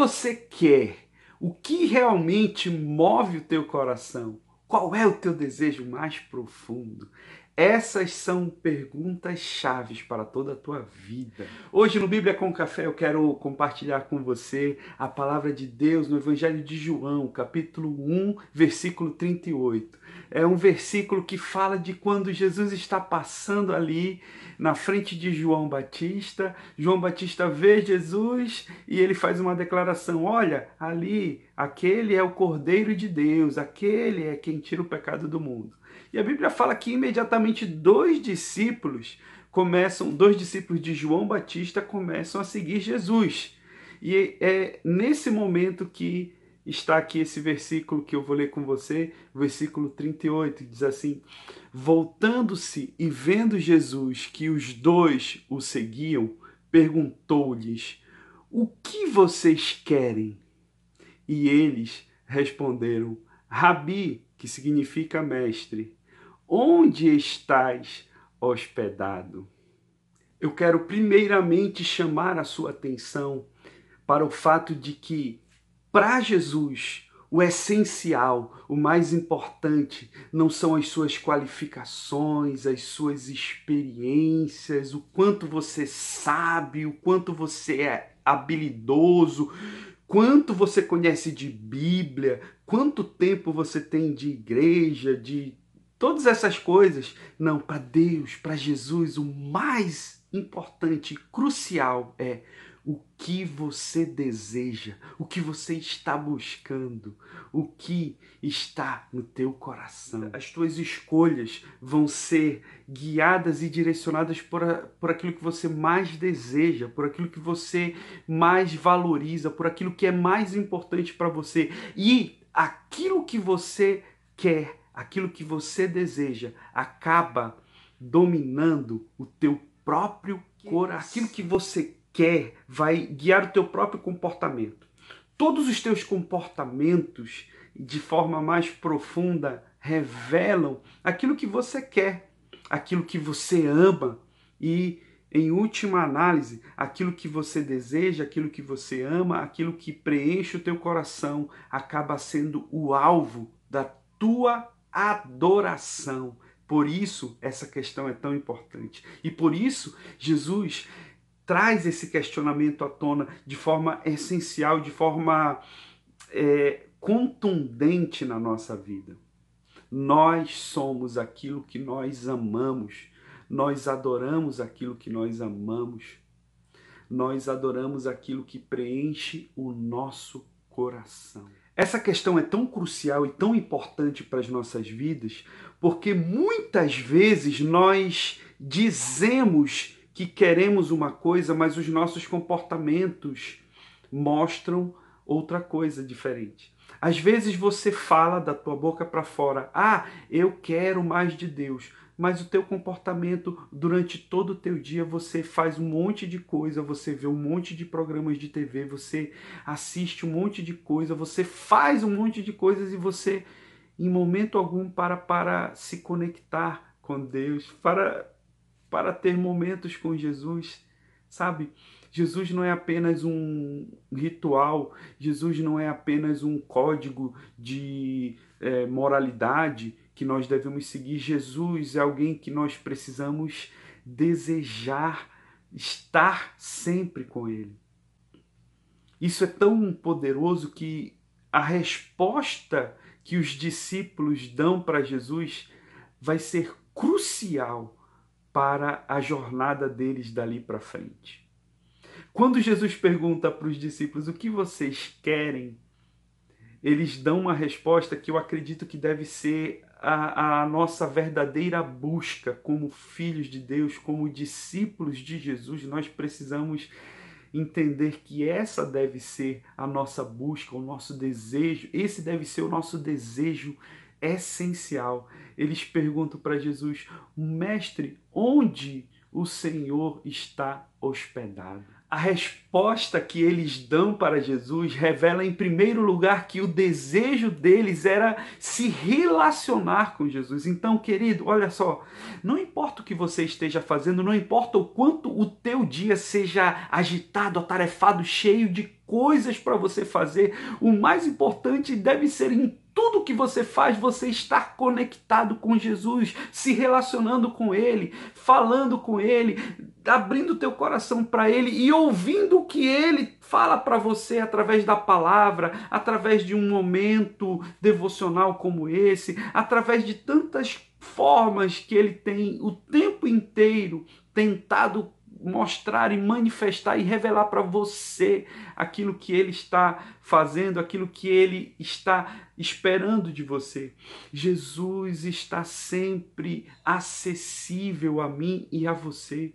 você quer? O que realmente move o teu coração? Qual é o teu desejo mais profundo? Essas são perguntas chaves para toda a tua vida. Hoje no Bíblia com Café eu quero compartilhar com você a palavra de Deus no Evangelho de João, capítulo 1, versículo 38. É um versículo que fala de quando Jesus está passando ali na frente de João Batista. João Batista vê Jesus e ele faz uma declaração: Olha, ali, aquele é o Cordeiro de Deus, aquele é quem tira o pecado do mundo. E a Bíblia fala que imediatamente dois discípulos começam, dois discípulos de João Batista começam a seguir Jesus. E é nesse momento que está aqui esse versículo que eu vou ler com você, versículo 38, que diz assim: Voltando-se e vendo Jesus que os dois o seguiam, perguntou-lhes: O que vocês querem? E eles responderam: Rabi, que significa mestre, onde estás hospedado? Eu quero primeiramente chamar a sua atenção para o fato de que, para Jesus, o essencial, o mais importante, não são as suas qualificações, as suas experiências, o quanto você sabe, o quanto você é habilidoso, quanto você conhece de Bíblia, quanto tempo você tem de igreja, de Todas essas coisas, não, para Deus, para Jesus, o mais importante, crucial é o que você deseja, o que você está buscando, o que está no teu coração. As tuas escolhas vão ser guiadas e direcionadas por, por aquilo que você mais deseja, por aquilo que você mais valoriza, por aquilo que é mais importante para você. E aquilo que você quer aquilo que você deseja acaba dominando o teu próprio coração. Aquilo que você quer vai guiar o teu próprio comportamento. Todos os teus comportamentos, de forma mais profunda, revelam aquilo que você quer, aquilo que você ama e, em última análise, aquilo que você deseja, aquilo que você ama, aquilo que preenche o teu coração, acaba sendo o alvo da tua adoração. Por isso essa questão é tão importante. E por isso Jesus traz esse questionamento à tona de forma essencial, de forma é, contundente na nossa vida. Nós somos aquilo que nós amamos, nós adoramos aquilo que nós amamos, nós adoramos aquilo que preenche o nosso coração. Essa questão é tão crucial e tão importante para as nossas vidas, porque muitas vezes nós dizemos que queremos uma coisa, mas os nossos comportamentos mostram outra coisa diferente. Às vezes você fala da tua boca para fora: "Ah, eu quero mais de Deus", mas o teu comportamento durante todo o teu dia você faz um monte de coisa, você vê um monte de programas de TV, você assiste um monte de coisa, você faz um monte de coisas e você em momento algum para para se conectar com Deus, para para ter momentos com Jesus, sabe? Jesus não é apenas um ritual, Jesus não é apenas um código de é, moralidade, que nós devemos seguir. Jesus é alguém que nós precisamos desejar estar sempre com Ele. Isso é tão poderoso que a resposta que os discípulos dão para Jesus vai ser crucial para a jornada deles dali para frente. Quando Jesus pergunta para os discípulos o que vocês querem, eles dão uma resposta que eu acredito que deve ser a, a, nossa verdadeira busca como filhos de Deus, como discípulos de Jesus, nós precisamos entender que essa deve ser a nossa busca, o nosso desejo, esse deve ser o nosso desejo essencial. Eles perguntam para Jesus, mestre, onde o Senhor está hospedado? A resposta que eles dão para Jesus revela, em primeiro lugar, que o desejo deles era se relacionar com Jesus. Então, querido, olha só, não importa o que você esteja fazendo, não importa o quanto o teu dia seja agitado, atarefado, cheio de coisas para você fazer, o mais importante deve ser em tudo que você faz, você estar conectado com Jesus, se relacionando com Ele, falando com Ele, abrindo teu coração para Ele e ouvindo o que Ele fala para você através da palavra, através de um momento devocional como esse, através de tantas formas que Ele tem o tempo inteiro tentado mostrar e manifestar e revelar para você aquilo que ele está fazendo, aquilo que ele está esperando de você. Jesus está sempre acessível a mim e a você.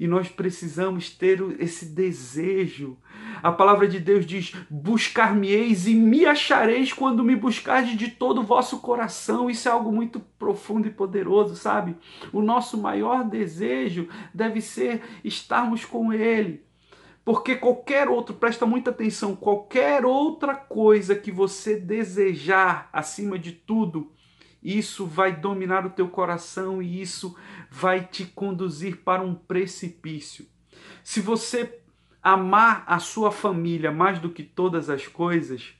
E nós precisamos ter esse desejo. A palavra de Deus diz: Buscar-me-eis e me achareis quando me buscardes de todo o vosso coração. Isso é algo muito profundo e poderoso, sabe? O nosso maior desejo deve ser estarmos com Ele. Porque qualquer outro, presta muita atenção, qualquer outra coisa que você desejar acima de tudo, isso vai dominar o teu coração e isso vai te conduzir para um precipício. Se você amar a sua família mais do que todas as coisas,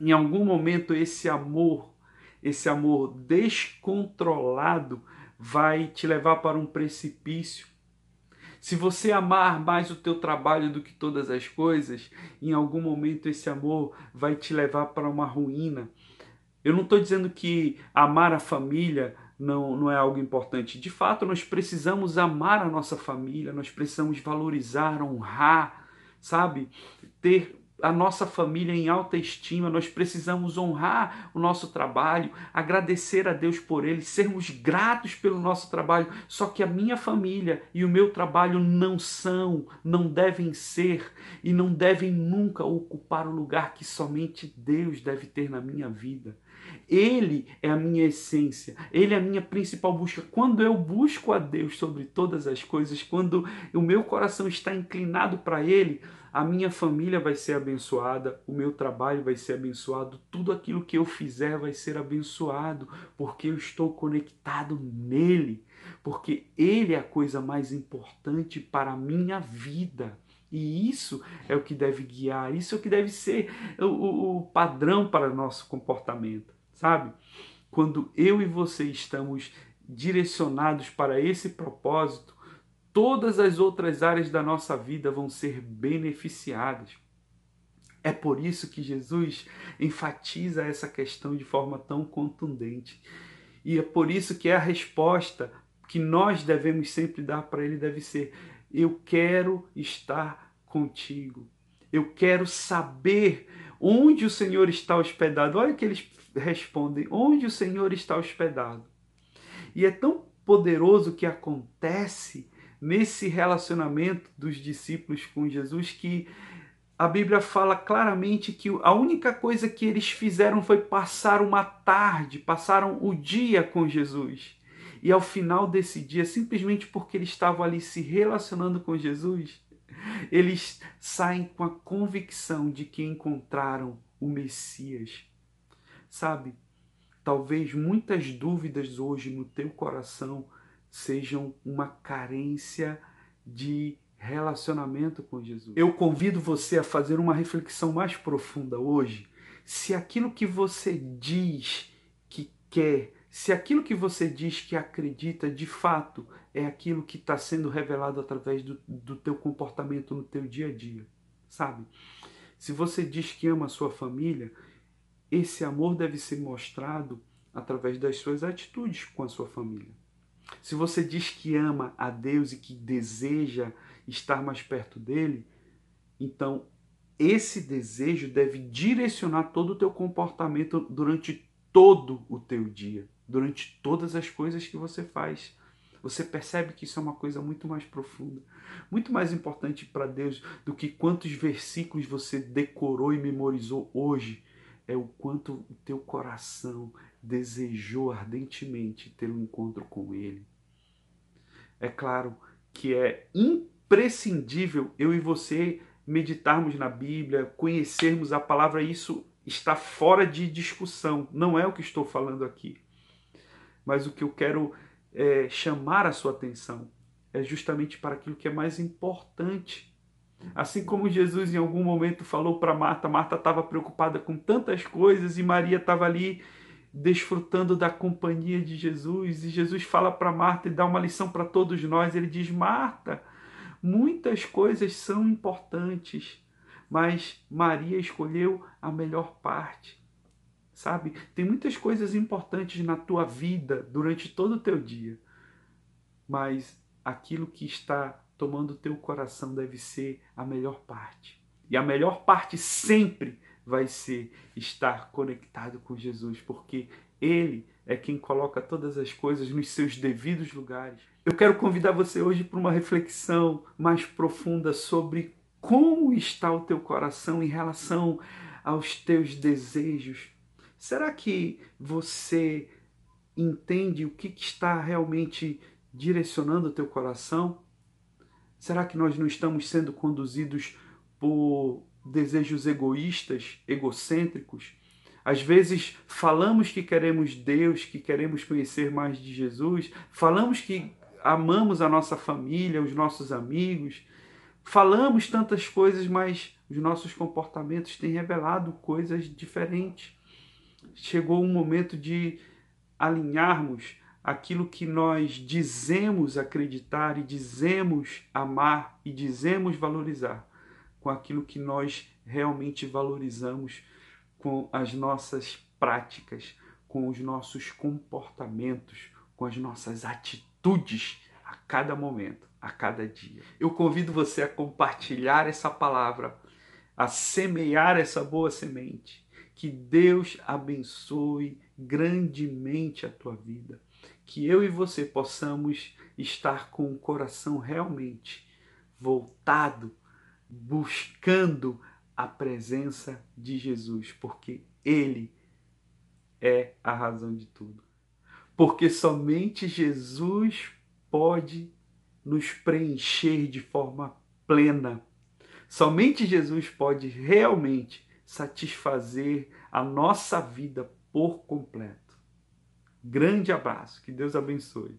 em algum momento esse amor, esse amor descontrolado vai te levar para um precipício se você amar mais o teu trabalho do que todas as coisas, em algum momento esse amor vai te levar para uma ruína. Eu não estou dizendo que amar a família não, não é algo importante. De fato, nós precisamos amar a nossa família, nós precisamos valorizar, honrar, sabe? Ter a nossa família em alta estima, nós precisamos honrar o nosso trabalho, agradecer a Deus por ele, sermos gratos pelo nosso trabalho. Só que a minha família e o meu trabalho não são, não devem ser e não devem nunca ocupar o lugar que somente Deus deve ter na minha vida. Ele é a minha essência, ele é a minha principal busca. Quando eu busco a Deus sobre todas as coisas, quando o meu coração está inclinado para ele, a minha família vai ser abençoada, o meu trabalho vai ser abençoado, tudo aquilo que eu fizer vai ser abençoado, porque eu estou conectado nele, porque ele é a coisa mais importante para a minha vida. E isso é o que deve guiar, isso é o que deve ser o, o padrão para nosso comportamento, sabe? Quando eu e você estamos direcionados para esse propósito, todas as outras áreas da nossa vida vão ser beneficiadas. É por isso que Jesus enfatiza essa questão de forma tão contundente. E é por isso que a resposta que nós devemos sempre dar para ele deve ser: eu quero estar contigo. Eu quero saber onde o Senhor está hospedado. Olha o que eles respondem: onde o Senhor está hospedado. E é tão poderoso que acontece nesse relacionamento dos discípulos com Jesus que a Bíblia fala claramente que a única coisa que eles fizeram foi passar uma tarde, passaram o dia com Jesus. E ao final desse dia, simplesmente porque eles estavam ali se relacionando com Jesus, eles saem com a convicção de que encontraram o Messias. Sabe? Talvez muitas dúvidas hoje no teu coração sejam uma carência de relacionamento com Jesus. Eu convido você a fazer uma reflexão mais profunda hoje. Se aquilo que você diz que quer, se aquilo que você diz que acredita de fato é aquilo que está sendo revelado através do, do teu comportamento no teu dia a dia, sabe? Se você diz que ama a sua família, esse amor deve ser mostrado através das suas atitudes com a sua família. Se você diz que ama a Deus e que deseja estar mais perto dele, então esse desejo deve direcionar todo o teu comportamento durante todo o teu dia, durante todas as coisas que você faz. Você percebe que isso é uma coisa muito mais profunda, muito mais importante para Deus do que quantos versículos você decorou e memorizou hoje. É o quanto o teu coração desejou ardentemente ter um encontro com Ele. É claro que é imprescindível eu e você meditarmos na Bíblia, conhecermos a palavra, isso está fora de discussão. Não é o que estou falando aqui. Mas o que eu quero é, chamar a sua atenção é justamente para aquilo que é mais importante. Assim como Jesus em algum momento falou para Marta, Marta estava preocupada com tantas coisas e Maria estava ali desfrutando da companhia de Jesus. E Jesus fala para Marta e dá uma lição para todos nós. Ele diz: Marta, muitas coisas são importantes, mas Maria escolheu a melhor parte. Sabe? Tem muitas coisas importantes na tua vida durante todo o teu dia, mas aquilo que está tomando teu coração deve ser a melhor parte. E a melhor parte sempre vai ser estar conectado com Jesus, porque Ele é quem coloca todas as coisas nos seus devidos lugares. Eu quero convidar você hoje para uma reflexão mais profunda sobre como está o teu coração em relação aos teus desejos. Será que você entende o que está realmente direcionando o teu coração? Será que nós não estamos sendo conduzidos por desejos egoístas, egocêntricos? Às vezes falamos que queremos Deus, que queremos conhecer mais de Jesus, falamos que amamos a nossa família, os nossos amigos, falamos tantas coisas, mas os nossos comportamentos têm revelado coisas diferentes. Chegou um momento de alinharmos aquilo que nós dizemos acreditar e dizemos amar e dizemos valorizar com aquilo que nós realmente valorizamos com as nossas práticas, com os nossos comportamentos, com as nossas atitudes a cada momento, a cada dia. Eu convido você a compartilhar essa palavra, a semear essa boa semente. Que Deus abençoe grandemente a tua vida. Que eu e você possamos estar com o coração realmente voltado buscando a presença de Jesus, porque Ele é a razão de tudo. Porque somente Jesus pode nos preencher de forma plena. Somente Jesus pode realmente satisfazer a nossa vida por completo. Grande abraço, que Deus abençoe.